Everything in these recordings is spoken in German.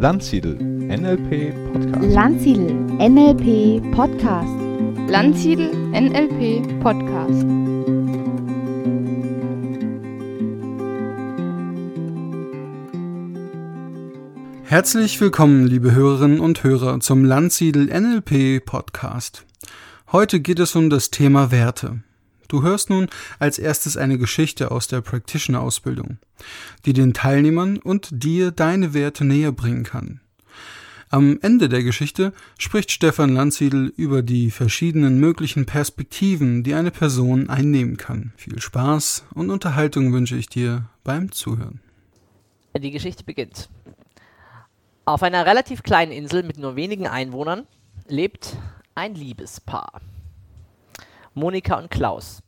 Landsiedel NLP Podcast. Landsiedel NLP Podcast. Landsiedel NLP Podcast. Herzlich willkommen, liebe Hörerinnen und Hörer, zum Landsiedel NLP Podcast. Heute geht es um das Thema Werte. Du hörst nun als erstes eine Geschichte aus der Practitioner-Ausbildung, die den Teilnehmern und dir deine Werte näher bringen kann. Am Ende der Geschichte spricht Stefan Landsiedel über die verschiedenen möglichen Perspektiven, die eine Person einnehmen kann. Viel Spaß und Unterhaltung wünsche ich dir beim Zuhören. Die Geschichte beginnt. Auf einer relativ kleinen Insel mit nur wenigen Einwohnern lebt ein Liebespaar. Monika und Klaus.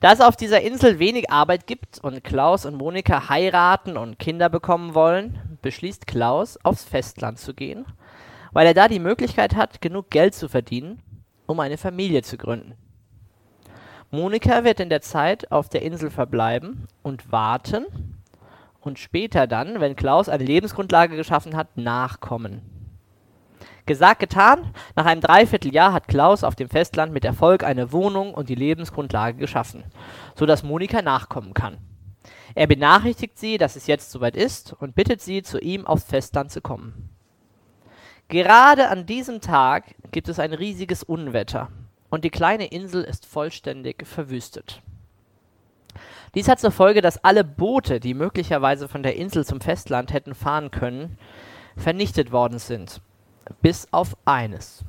Da es auf dieser Insel wenig Arbeit gibt und Klaus und Monika heiraten und Kinder bekommen wollen, beschließt Klaus, aufs Festland zu gehen, weil er da die Möglichkeit hat, genug Geld zu verdienen, um eine Familie zu gründen. Monika wird in der Zeit auf der Insel verbleiben und warten und später dann, wenn Klaus eine Lebensgrundlage geschaffen hat, nachkommen. Gesagt, getan. Nach einem Dreivierteljahr hat Klaus auf dem Festland mit Erfolg eine Wohnung und die Lebensgrundlage geschaffen, sodass Monika nachkommen kann. Er benachrichtigt sie, dass es jetzt soweit ist und bittet sie, zu ihm aufs Festland zu kommen. Gerade an diesem Tag gibt es ein riesiges Unwetter und die kleine Insel ist vollständig verwüstet. Dies hat zur Folge, dass alle Boote, die möglicherweise von der Insel zum Festland hätten fahren können, vernichtet worden sind bis auf eines.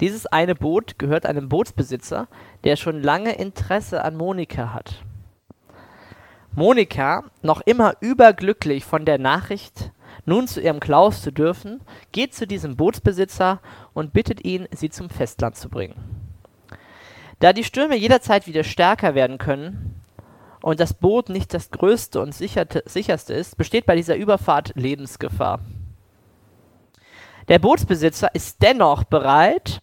Dieses eine Boot gehört einem Bootsbesitzer, der schon lange Interesse an Monika hat. Monika, noch immer überglücklich von der Nachricht, nun zu ihrem Klaus zu dürfen, geht zu diesem Bootsbesitzer und bittet ihn, sie zum Festland zu bringen. Da die Stürme jederzeit wieder stärker werden können und das Boot nicht das größte und sicherste ist, besteht bei dieser Überfahrt Lebensgefahr. Der Bootsbesitzer ist dennoch bereit,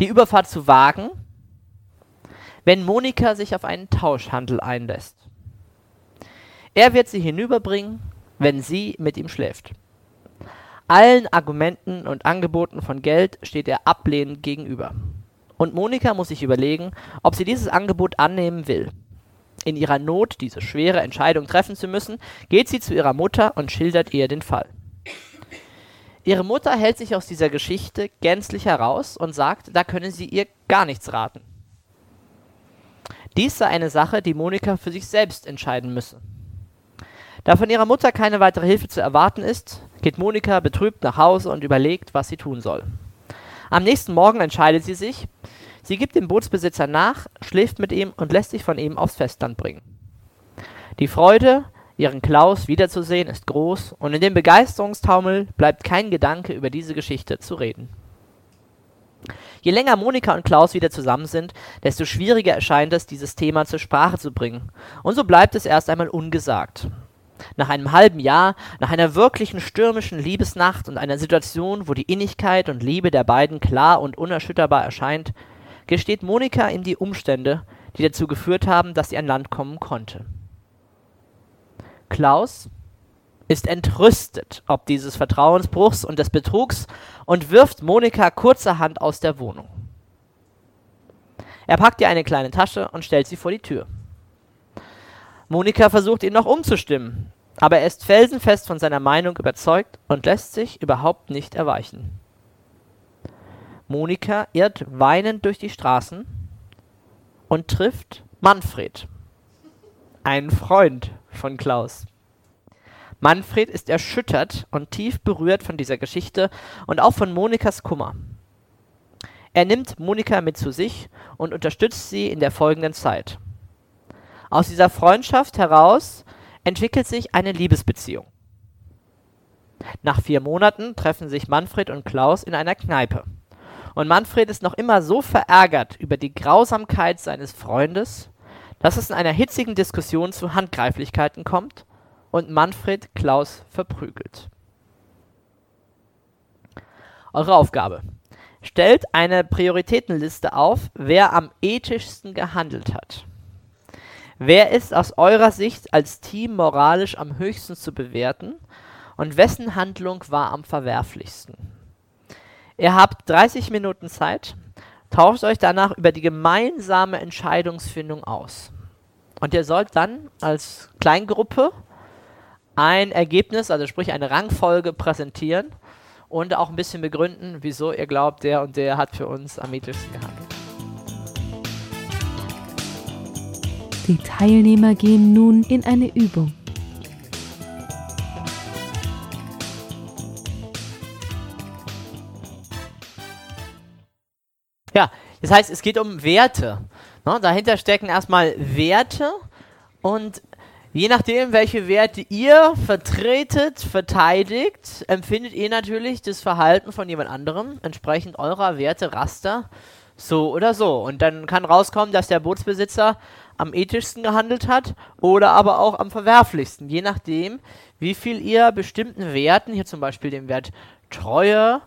die Überfahrt zu wagen, wenn Monika sich auf einen Tauschhandel einlässt. Er wird sie hinüberbringen, wenn sie mit ihm schläft. Allen Argumenten und Angeboten von Geld steht er ablehnend gegenüber. Und Monika muss sich überlegen, ob sie dieses Angebot annehmen will. In ihrer Not, diese schwere Entscheidung treffen zu müssen, geht sie zu ihrer Mutter und schildert ihr den Fall. Ihre Mutter hält sich aus dieser Geschichte gänzlich heraus und sagt, da könne sie ihr gar nichts raten. Dies sei eine Sache, die Monika für sich selbst entscheiden müsse. Da von ihrer Mutter keine weitere Hilfe zu erwarten ist, geht Monika betrübt nach Hause und überlegt, was sie tun soll. Am nächsten Morgen entscheidet sie sich, sie gibt dem Bootsbesitzer nach, schläft mit ihm und lässt sich von ihm aufs Festland bringen. Die Freude, Ihren Klaus wiederzusehen ist groß und in dem Begeisterungstaumel bleibt kein Gedanke über diese Geschichte zu reden. Je länger Monika und Klaus wieder zusammen sind, desto schwieriger erscheint es, dieses Thema zur Sprache zu bringen. Und so bleibt es erst einmal ungesagt. Nach einem halben Jahr, nach einer wirklichen stürmischen Liebesnacht und einer Situation, wo die Innigkeit und Liebe der beiden klar und unerschütterbar erscheint, gesteht Monika ihm die Umstände, die dazu geführt haben, dass sie an Land kommen konnte. Klaus ist entrüstet ob dieses Vertrauensbruchs und des Betrugs und wirft Monika kurzerhand aus der Wohnung. Er packt ihr eine kleine Tasche und stellt sie vor die Tür. Monika versucht ihn noch umzustimmen, aber er ist felsenfest von seiner Meinung überzeugt und lässt sich überhaupt nicht erweichen. Monika irrt weinend durch die Straßen und trifft Manfred, einen Freund von Klaus. Manfred ist erschüttert und tief berührt von dieser Geschichte und auch von Monikas Kummer. Er nimmt Monika mit zu sich und unterstützt sie in der folgenden Zeit. Aus dieser Freundschaft heraus entwickelt sich eine Liebesbeziehung. Nach vier Monaten treffen sich Manfred und Klaus in einer Kneipe. Und Manfred ist noch immer so verärgert über die Grausamkeit seines Freundes, dass es in einer hitzigen Diskussion zu Handgreiflichkeiten kommt und Manfred Klaus verprügelt. Eure Aufgabe. Stellt eine Prioritätenliste auf, wer am ethischsten gehandelt hat. Wer ist aus eurer Sicht als Team moralisch am höchsten zu bewerten und wessen Handlung war am verwerflichsten. Ihr habt 30 Minuten Zeit, tauscht euch danach über die gemeinsame Entscheidungsfindung aus. Und ihr sollt dann als Kleingruppe ein Ergebnis, also sprich eine Rangfolge präsentieren und auch ein bisschen begründen, wieso ihr glaubt, der und der hat für uns am ethischsten gehandelt. Die Teilnehmer gehen nun in eine Übung. Ja, das heißt, es geht um Werte. Ne? Dahinter stecken erstmal Werte und je nachdem, welche Werte ihr vertretet, verteidigt, empfindet ihr natürlich das Verhalten von jemand anderem entsprechend eurer Werte-Raster so oder so. Und dann kann rauskommen, dass der Bootsbesitzer am ethischsten gehandelt hat oder aber auch am verwerflichsten, je nachdem, wie viel ihr bestimmten Werten, hier zum Beispiel dem Wert Treue,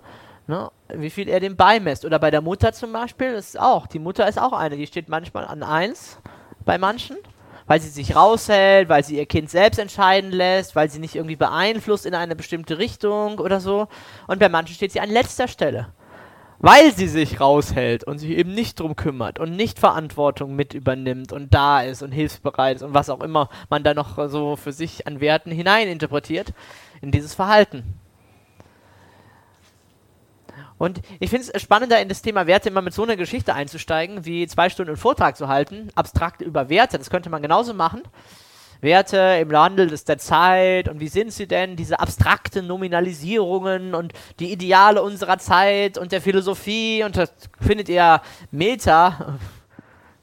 ne, wie viel er dem beimesst. Oder bei der Mutter zum Beispiel, das ist auch, die Mutter ist auch eine, die steht manchmal an 1 bei manchen, weil sie sich raushält, weil sie ihr Kind selbst entscheiden lässt, weil sie nicht irgendwie beeinflusst in eine bestimmte Richtung oder so. Und bei manchen steht sie an letzter Stelle weil sie sich raushält und sich eben nicht drum kümmert und nicht Verantwortung mit übernimmt und da ist und hilfsbereit ist und was auch immer man da noch so für sich an Werten hineininterpretiert in dieses Verhalten. Und ich finde es spannender, in das Thema Werte immer mit so einer Geschichte einzusteigen, wie zwei Stunden einen Vortrag zu halten, abstrakt über Werte. Das könnte man genauso machen. Werte im Wandel des der Zeit und wie sind sie denn, diese abstrakten Nominalisierungen und die Ideale unserer Zeit und der Philosophie und das findet ihr Meter,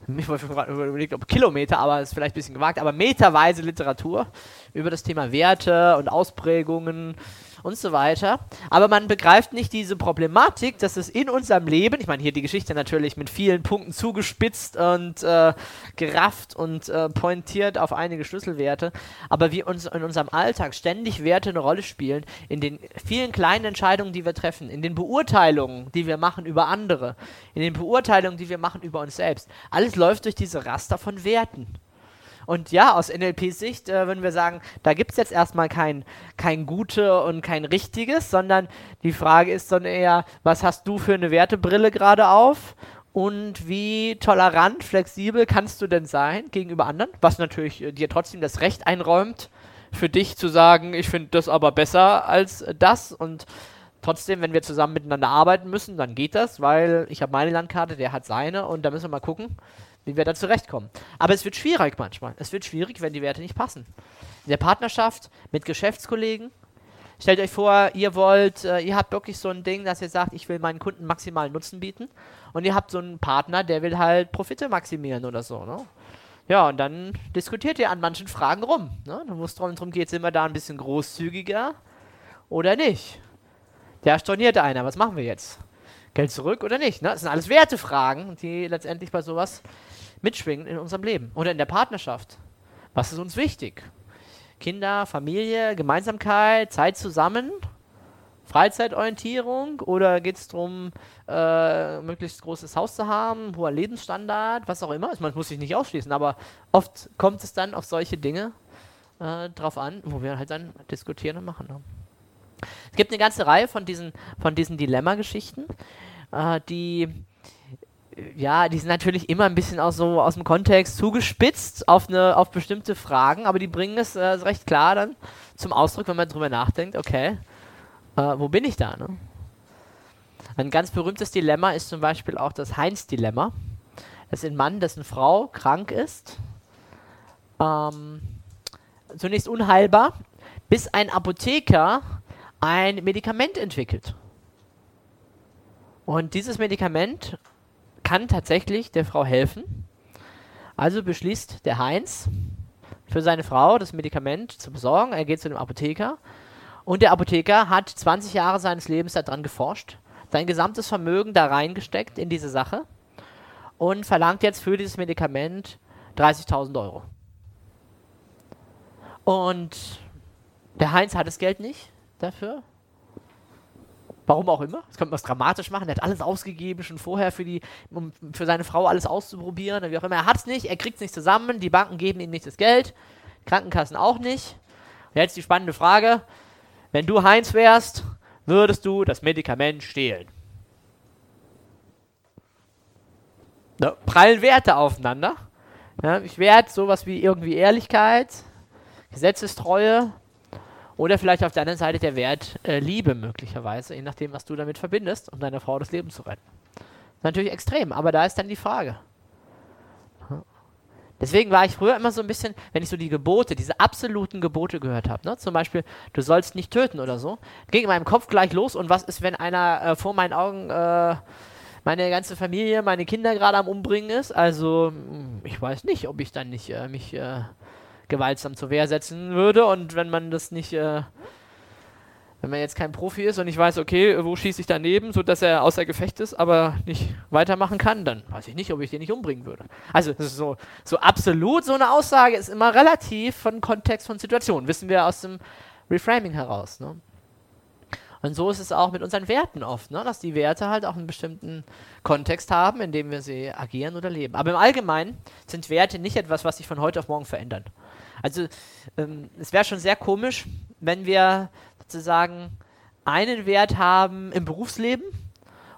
ich wollte gerade überlegt, ob Kilometer, aber ist vielleicht ein bisschen gewagt, aber meterweise Literatur über das Thema Werte und Ausprägungen und so weiter. Aber man begreift nicht diese Problematik, dass es in unserem Leben, ich meine hier die Geschichte natürlich mit vielen Punkten zugespitzt und äh, gerafft und äh, pointiert auf einige Schlüsselwerte, aber wie uns in unserem Alltag ständig Werte eine Rolle spielen, in den vielen kleinen Entscheidungen, die wir treffen, in den Beurteilungen, die wir machen über andere, in den Beurteilungen, die wir machen über uns selbst. Alles läuft durch diese Raster von Werten. Und ja, aus NLP-Sicht äh, würden wir sagen, da gibt es jetzt erstmal kein, kein Gute und kein Richtiges, sondern die Frage ist dann eher, was hast du für eine Wertebrille gerade auf? Und wie tolerant, flexibel kannst du denn sein gegenüber anderen? Was natürlich äh, dir trotzdem das Recht einräumt, für dich zu sagen, ich finde das aber besser als das und trotzdem, wenn wir zusammen miteinander arbeiten müssen, dann geht das, weil ich habe meine Landkarte, der hat seine und da müssen wir mal gucken, wie wir da zurechtkommen. Aber es wird schwierig manchmal. Es wird schwierig, wenn die Werte nicht passen. In der Partnerschaft mit Geschäftskollegen. Stellt euch vor, ihr wollt, äh, ihr habt wirklich so ein Ding, dass ihr sagt, ich will meinen Kunden maximalen Nutzen bieten. Und ihr habt so einen Partner, der will halt Profite maximieren oder so. Ne? Ja, und dann diskutiert ihr an manchen Fragen rum. Ne? Wo es darum geht, sind wir da ein bisschen großzügiger oder nicht? Der storniert einer, was machen wir jetzt? Geld zurück oder nicht? Ne? Das sind alles Wertefragen, die letztendlich bei sowas mitschwingen in unserem Leben oder in der Partnerschaft. Was ist uns wichtig? Kinder, Familie, Gemeinsamkeit, Zeit zusammen, Freizeitorientierung oder geht es darum, äh, möglichst großes Haus zu haben, hoher Lebensstandard, was auch immer. Man muss sich nicht ausschließen, aber oft kommt es dann auf solche Dinge äh, drauf an, wo wir halt dann diskutieren und machen. Ne? Es gibt eine ganze Reihe von diesen, von diesen Dilemma-Geschichten, äh, die ja, die sind natürlich immer ein bisschen aus, so, aus dem Kontext zugespitzt auf, eine, auf bestimmte Fragen, aber die bringen es äh, recht klar dann zum Ausdruck, wenn man drüber nachdenkt, okay, äh, wo bin ich da? Ne? Ein ganz berühmtes Dilemma ist zum Beispiel auch das Heinz-Dilemma. Das ist ein Mann, dessen Frau krank ist, ähm, zunächst unheilbar, bis ein Apotheker ein Medikament entwickelt. Und dieses Medikament kann tatsächlich der Frau helfen. Also beschließt der Heinz für seine Frau das Medikament zu besorgen. Er geht zu dem Apotheker und der Apotheker hat 20 Jahre seines Lebens daran geforscht, sein gesamtes Vermögen da reingesteckt in diese Sache und verlangt jetzt für dieses Medikament 30.000 Euro. Und der Heinz hat das Geld nicht dafür Warum auch immer. Das könnte man dramatisch machen. Er hat alles ausgegeben, schon vorher für, die, um für seine Frau alles auszuprobieren. Wie auch immer. Er hat es nicht, er kriegt es nicht zusammen. Die Banken geben ihm nicht das Geld. Krankenkassen auch nicht. Und jetzt die spannende Frage: wenn du Heinz wärst, würdest du das Medikament stehlen. Ne, prallen Werte aufeinander. Ja, ich werte sowas wie irgendwie Ehrlichkeit, Gesetzestreue oder vielleicht auf der anderen Seite der Wert äh, Liebe möglicherweise, je nachdem, was du damit verbindest, um deiner Frau das Leben zu retten. Natürlich extrem, aber da ist dann die Frage. Deswegen war ich früher immer so ein bisschen, wenn ich so die Gebote, diese absoluten Gebote gehört habe, ne? zum Beispiel, du sollst nicht töten oder so, ging in meinem Kopf gleich los und was ist, wenn einer äh, vor meinen Augen äh, meine ganze Familie, meine Kinder gerade am Umbringen ist? Also, hm, ich weiß nicht, ob ich dann nicht äh, mich äh, gewaltsam zur Wehr setzen würde und wenn man das nicht äh, wenn man jetzt kein Profi ist und ich weiß, okay, wo schieße ich daneben, sodass er außer Gefecht ist, aber nicht weitermachen kann, dann weiß ich nicht, ob ich den nicht umbringen würde. Also das ist so, so absolut so eine Aussage ist immer relativ von Kontext von Situation. Wissen wir aus dem Reframing heraus. Ne? Und so ist es auch mit unseren Werten oft, ne? dass die Werte halt auch einen bestimmten Kontext haben, in dem wir sie agieren oder leben. Aber im Allgemeinen sind Werte nicht etwas, was sich von heute auf morgen verändern. Also ähm, es wäre schon sehr komisch, wenn wir sozusagen einen Wert haben im Berufsleben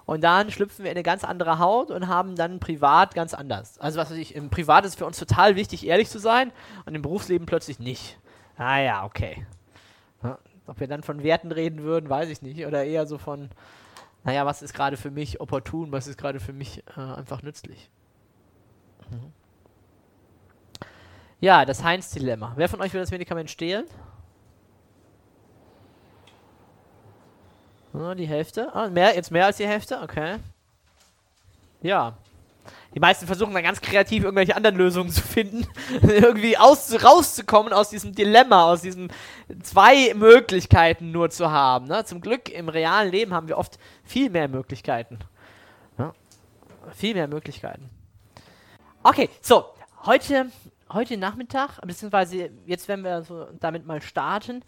und dann schlüpfen wir in eine ganz andere Haut und haben dann privat ganz anders. Also was weiß ich, im Privat ist für uns total wichtig, ehrlich zu sein und im Berufsleben plötzlich nicht. Ah ja, okay. Ob wir dann von Werten reden würden, weiß ich nicht. Oder eher so von, naja, was ist gerade für mich opportun, was ist gerade für mich äh, einfach nützlich. Mhm. Ja, das Heinz-Dilemma. Wer von euch will das Medikament stehlen? Die Hälfte. Oh, mehr, jetzt mehr als die Hälfte? Okay. Ja. Die meisten versuchen dann ganz kreativ irgendwelche anderen Lösungen zu finden, irgendwie aus, rauszukommen aus diesem Dilemma, aus diesen zwei Möglichkeiten nur zu haben. Ne? Zum Glück im realen Leben haben wir oft viel mehr Möglichkeiten. Ja? Viel mehr Möglichkeiten. Okay, so, heute, heute Nachmittag, beziehungsweise jetzt, wenn wir so damit mal starten,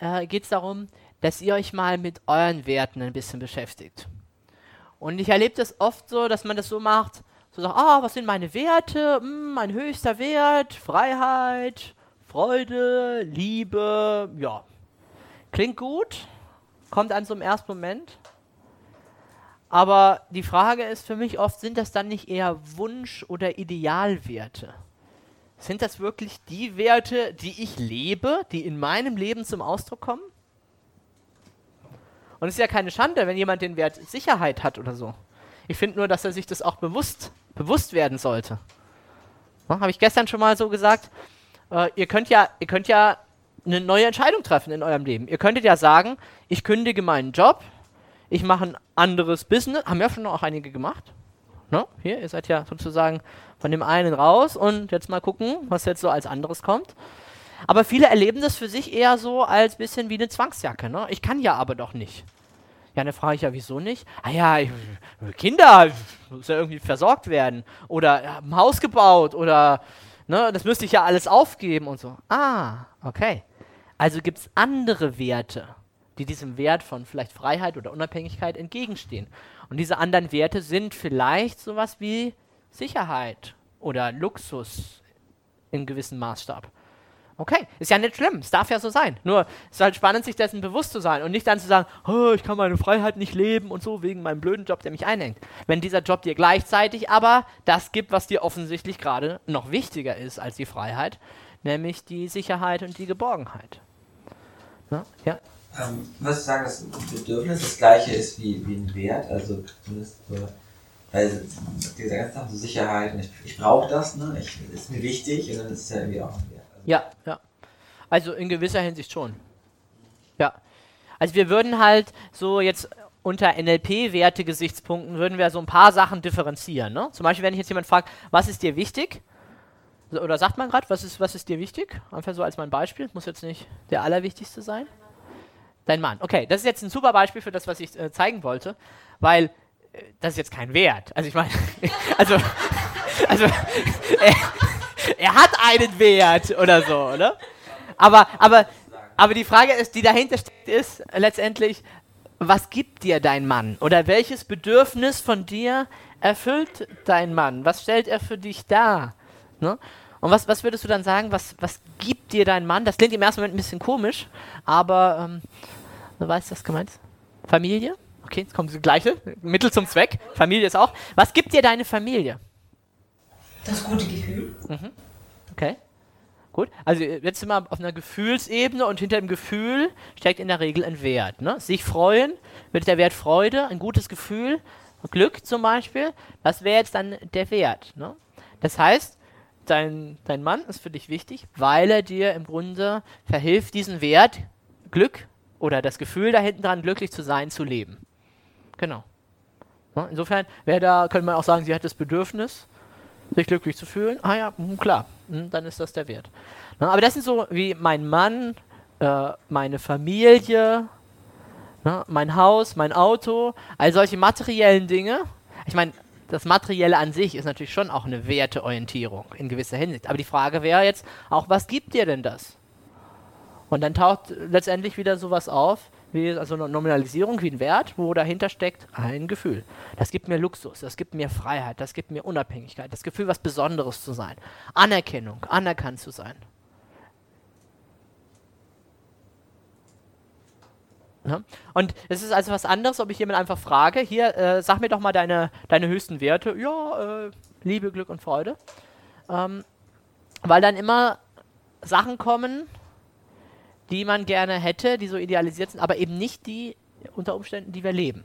äh, geht es darum, dass ihr euch mal mit euren Werten ein bisschen beschäftigt. Und ich erlebe das oft so, dass man das so macht, so sagt, ah, was sind meine Werte? Hm, mein höchster Wert, Freiheit, Freude, Liebe, ja. Klingt gut, kommt an so im ersten Moment. Aber die Frage ist für mich oft, sind das dann nicht eher Wunsch- oder Idealwerte? Sind das wirklich die Werte, die ich lebe, die in meinem Leben zum Ausdruck kommen? Und es ist ja keine Schande, wenn jemand den Wert Sicherheit hat oder so. Ich finde nur, dass er sich das auch bewusst, bewusst werden sollte. Ja, Habe ich gestern schon mal so gesagt. Äh, ihr, könnt ja, ihr könnt ja eine neue Entscheidung treffen in eurem Leben. Ihr könntet ja sagen, ich kündige meinen Job, ich mache ein anderes Business. Haben ja schon auch einige gemacht. Ne? Hier, ihr seid ja sozusagen von dem einen raus und jetzt mal gucken, was jetzt so als anderes kommt. Aber viele erleben das für sich eher so als bisschen wie eine Zwangsjacke. Ne? Ich kann ja aber doch nicht. Ja, dann frage ich ja, wieso nicht? Ah ja, ich, Kinder, muss ja irgendwie versorgt werden. Oder ein Haus gebaut oder ne, das müsste ich ja alles aufgeben und so. Ah, okay. Also gibt es andere Werte, die diesem Wert von vielleicht Freiheit oder Unabhängigkeit entgegenstehen. Und diese anderen Werte sind vielleicht sowas wie Sicherheit oder Luxus in gewissem Maßstab. Okay, ist ja nicht schlimm, es darf ja so sein. Nur es ist halt spannend, sich dessen bewusst zu sein und nicht dann zu sagen, oh, ich kann meine Freiheit nicht leben und so wegen meinem blöden Job, der mich einhängt. Wenn dieser Job dir gleichzeitig aber das gibt, was dir offensichtlich gerade noch wichtiger ist als die Freiheit, nämlich die Sicherheit und die Geborgenheit. Na, ja? Ähm, würdest du sagen, dass ein Bedürfnis das gleiche ist wie, wie ein Wert? Also zumindest so, weil diese ganzen Sachen, so Sicherheit, ich, ich brauche das, ne? Ich, ist mir wichtig und dann ist es ja irgendwie auch Wert. Ja, ja. Also in gewisser Hinsicht schon. Ja. Also wir würden halt so jetzt unter NLP-Werte-Gesichtspunkten würden wir so ein paar Sachen differenzieren. Ne? Zum Beispiel, wenn ich jetzt jemand fragt, was ist dir wichtig? Oder sagt man gerade, was ist, was ist dir wichtig? Einfach so als mein Beispiel. Muss jetzt nicht der allerwichtigste sein. Dein Mann. Okay, das ist jetzt ein super Beispiel für das, was ich äh, zeigen wollte, weil das ist jetzt kein Wert. Also ich meine, also, also, äh, er hat einen Wert oder so, oder? Aber, aber, aber die Frage ist, die dahinter steht, ist letztendlich, was gibt dir dein Mann? Oder welches Bedürfnis von dir erfüllt dein Mann? Was stellt er für dich dar? Ne? Und was, was würdest du dann sagen, was, was gibt dir dein Mann? Das klingt im ersten Moment ein bisschen komisch, aber ähm, Wer weiß, was gemeint ist? Familie? Okay, jetzt kommt das gleiche. Mittel zum Zweck. Familie ist auch. Was gibt dir deine Familie? Das gute Gefühl. Mhm. Okay. Gut. Also jetzt sind wir auf einer Gefühlsebene und hinter dem Gefühl steckt in der Regel ein Wert. Ne? Sich freuen, wird der Wert Freude, ein gutes Gefühl, Glück zum Beispiel, das wäre jetzt dann der Wert. Ne? Das heißt, dein, dein Mann ist für dich wichtig, weil er dir im Grunde verhilft, diesen Wert, Glück oder das Gefühl da hinten dran, glücklich zu sein, zu leben. Genau. Insofern wäre da, könnte man auch sagen, sie hat das Bedürfnis, sich glücklich zu fühlen. Ah ja, mh, klar, mh, dann ist das der Wert. Aber das sind so wie mein Mann, äh, meine Familie, mein Haus, mein Auto, all solche materiellen Dinge. Ich meine, das Materielle an sich ist natürlich schon auch eine Werteorientierung in gewisser Hinsicht. Aber die Frage wäre jetzt auch, was gibt dir denn das? Und dann taucht letztendlich wieder sowas auf, wie also eine Nominalisierung, wie ein Wert, wo dahinter steckt ein Gefühl. Das gibt mir Luxus, das gibt mir Freiheit, das gibt mir Unabhängigkeit, das Gefühl, was Besonderes zu sein, Anerkennung, anerkannt zu sein. Ja? Und es ist also was anderes, ob ich jemand einfach frage, hier, äh, sag mir doch mal deine, deine höchsten Werte. Ja, äh, Liebe, Glück und Freude. Ähm, weil dann immer Sachen kommen, die man gerne hätte, die so idealisiert sind, aber eben nicht die unter Umständen, die wir leben.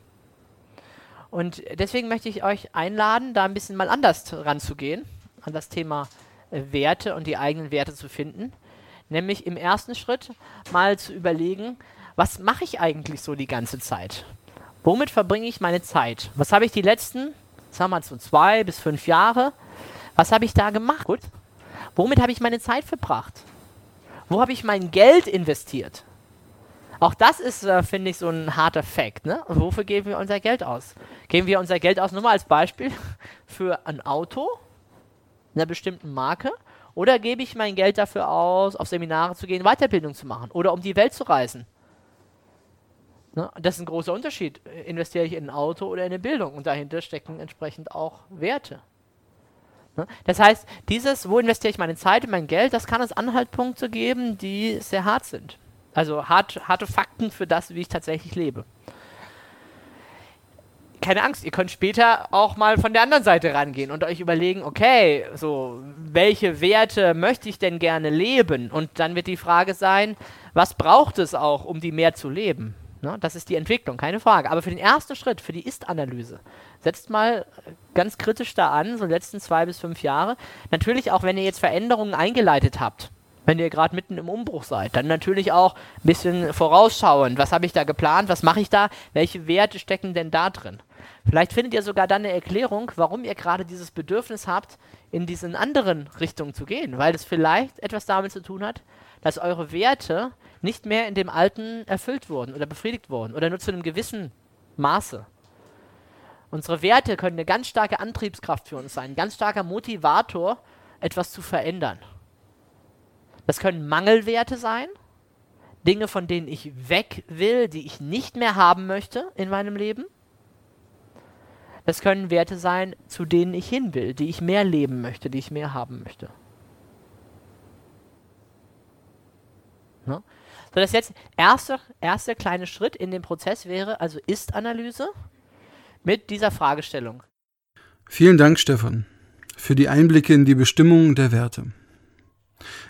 Und deswegen möchte ich euch einladen, da ein bisschen mal anders ranzugehen, an das Thema äh, Werte und die eigenen Werte zu finden. Nämlich im ersten Schritt mal zu überlegen, was mache ich eigentlich so die ganze Zeit? Womit verbringe ich meine Zeit? Was habe ich die letzten, sagen wir mal so zwei bis fünf Jahre, was habe ich da gemacht? Gut. Womit habe ich meine Zeit verbracht? Wo habe ich mein Geld investiert? Auch das ist, äh, finde ich, so ein harter Fakt. Ne? Und wofür geben wir unser Geld aus? Geben wir unser Geld aus, nur mal als Beispiel, für ein Auto einer bestimmten Marke? Oder gebe ich mein Geld dafür aus, auf Seminare zu gehen, Weiterbildung zu machen oder um die Welt zu reisen? Ne? Das ist ein großer Unterschied. Investiere ich in ein Auto oder in eine Bildung? Und dahinter stecken entsprechend auch Werte. Ne? Das heißt, dieses, wo investiere ich meine Zeit und mein Geld, das kann es Anhaltspunkte geben, die sehr hart sind. Also hart, harte Fakten für das, wie ich tatsächlich lebe. Keine Angst, ihr könnt später auch mal von der anderen Seite rangehen und euch überlegen, okay, so, welche Werte möchte ich denn gerne leben? Und dann wird die Frage sein, was braucht es auch, um die mehr zu leben? Ne? Das ist die Entwicklung, keine Frage. Aber für den ersten Schritt, für die Ist-Analyse, setzt mal ganz kritisch da an, so die letzten zwei bis fünf Jahre. Natürlich auch, wenn ihr jetzt Veränderungen eingeleitet habt, wenn ihr gerade mitten im Umbruch seid, dann natürlich auch ein bisschen vorausschauend. Was habe ich da geplant? Was mache ich da? Welche Werte stecken denn da drin? Vielleicht findet ihr sogar dann eine Erklärung, warum ihr gerade dieses Bedürfnis habt, in diesen anderen Richtungen zu gehen, weil es vielleicht etwas damit zu tun hat, dass eure Werte nicht mehr in dem Alten erfüllt wurden oder befriedigt wurden oder nur zu einem gewissen Maße. Unsere Werte können eine ganz starke Antriebskraft für uns sein, ein ganz starker Motivator, etwas zu verändern. Das können Mangelwerte sein, Dinge, von denen ich weg will, die ich nicht mehr haben möchte in meinem Leben. Das können Werte sein, zu denen ich hin will, die ich mehr leben möchte, die ich mehr haben möchte. Ne? So, das jetzt erste, erste kleine Schritt in dem Prozess wäre also Ist-Analyse mit dieser Fragestellung. Vielen Dank, Stefan, für die Einblicke in die Bestimmung der Werte.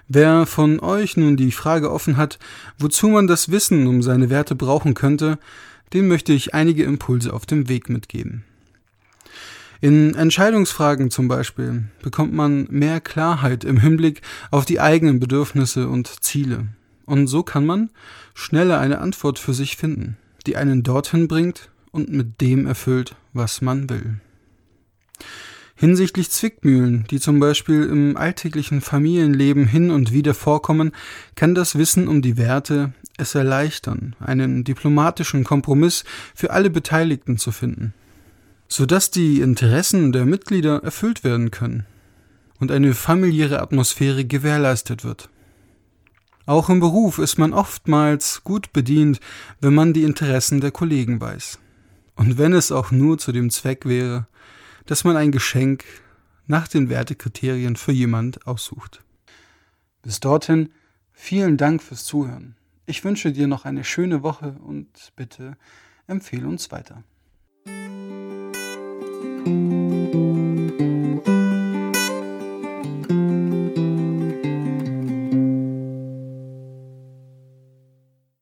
Wer von euch nun die Frage offen hat, wozu man das Wissen um seine Werte brauchen könnte, dem möchte ich einige Impulse auf dem Weg mitgeben. In Entscheidungsfragen zum Beispiel bekommt man mehr Klarheit im Hinblick auf die eigenen Bedürfnisse und Ziele. Und so kann man schneller eine Antwort für sich finden, die einen dorthin bringt und mit dem erfüllt, was man will. Hinsichtlich Zwickmühlen, die zum Beispiel im alltäglichen Familienleben hin und wieder vorkommen, kann das Wissen um die Werte es erleichtern, einen diplomatischen Kompromiss für alle Beteiligten zu finden, sodass die Interessen der Mitglieder erfüllt werden können und eine familiäre Atmosphäre gewährleistet wird. Auch im Beruf ist man oftmals gut bedient, wenn man die Interessen der Kollegen weiß. Und wenn es auch nur zu dem Zweck wäre, dass man ein Geschenk nach den Wertekriterien für jemand aussucht. Bis dorthin vielen Dank fürs Zuhören Ich wünsche dir noch eine schöne Woche und bitte empfehle uns weiter.